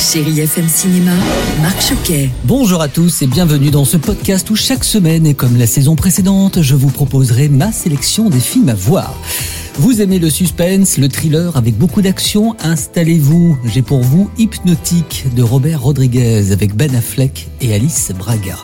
Chérie FM Cinéma, Marc Choquet. Bonjour à tous et bienvenue dans ce podcast où chaque semaine, et comme la saison précédente, je vous proposerai ma sélection des films à voir. Vous aimez le suspense, le thriller avec beaucoup d'action Installez-vous, j'ai pour vous Hypnotique de Robert Rodriguez avec Ben Affleck et Alice Braga.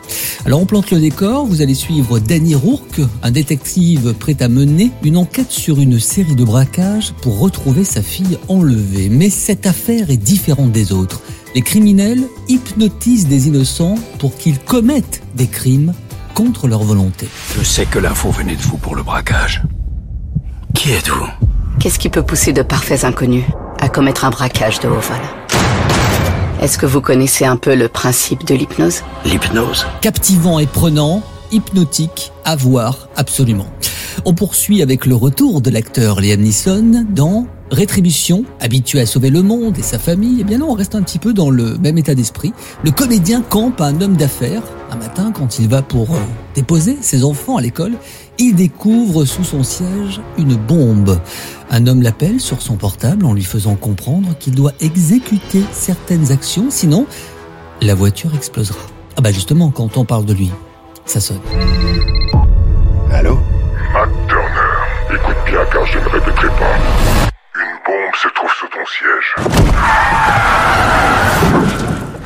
Alors on plante le décor, vous allez suivre Danny Rourke, un détective prêt à mener une enquête sur une série de braquages pour retrouver sa fille enlevée. Mais cette affaire est différente des autres. Les criminels hypnotisent des innocents pour qu'ils commettent des crimes contre leur volonté. Je sais que l'info venait de vous pour le braquage. Qui êtes-vous Qu'est-ce qui peut pousser de parfaits inconnus à commettre un braquage de haut vol Est-ce que vous connaissez un peu le principe de l'hypnose L'hypnose Captivant et prenant, hypnotique, à voir absolument. On poursuit avec le retour de l'acteur Liam Neeson dans Rétribution, habitué à sauver le monde et sa famille, eh bien là on reste un petit peu dans le même état d'esprit. Le comédien campe un homme d'affaires. Un matin, quand il va pour euh, déposer ses enfants à l'école, il découvre sous son siège une bombe. Un homme l'appelle sur son portable en lui faisant comprendre qu'il doit exécuter certaines actions, sinon la voiture explosera. Ah bah justement, quand on parle de lui, ça sonne. Allô? Matt Turner, écoute bien car je ne répéterai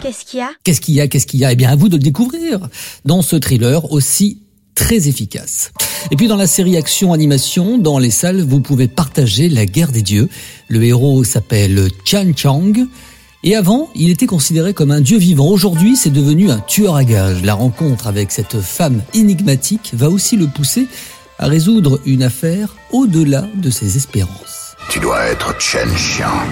Qu'est-ce qu'il y a? Qu'est-ce qu'il y a? Qu'est-ce qu'il y a? Eh bien, à vous de le découvrir dans ce thriller aussi très efficace. Et puis dans la série Action Animation, dans les salles, vous pouvez partager La guerre des dieux. Le héros s'appelle Chan Chang. Et avant, il était considéré comme un dieu vivant. Aujourd'hui, c'est devenu un tueur à gages. La rencontre avec cette femme énigmatique va aussi le pousser à résoudre une affaire au-delà de ses espérances. Tu dois être Chen Xiang.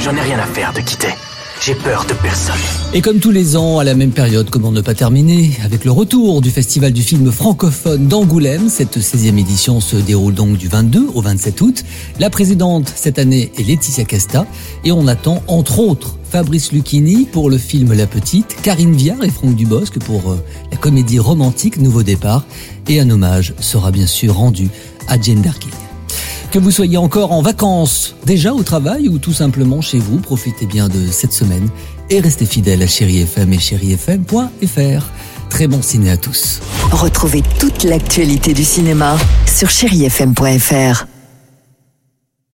J'en ai rien à faire de quitter. J'ai peur de personne. Et comme tous les ans, à la même période, comment ne pas terminer Avec le retour du Festival du film francophone d'Angoulême, cette 16e édition se déroule donc du 22 au 27 août. La présidente cette année est Laetitia Casta et on attend entre autres Fabrice Lucchini pour le film La Petite, Karine Viard et Franck Dubosc pour euh, la comédie romantique Nouveau Départ et un hommage sera bien sûr rendu à Jane Birkin. Que vous soyez encore en vacances, déjà au travail ou tout simplement chez vous, profitez bien de cette semaine et restez fidèles à Chéri FM et chérifm.fr. Très bon ciné à tous. Retrouvez toute l'actualité du cinéma sur chérifm.fr.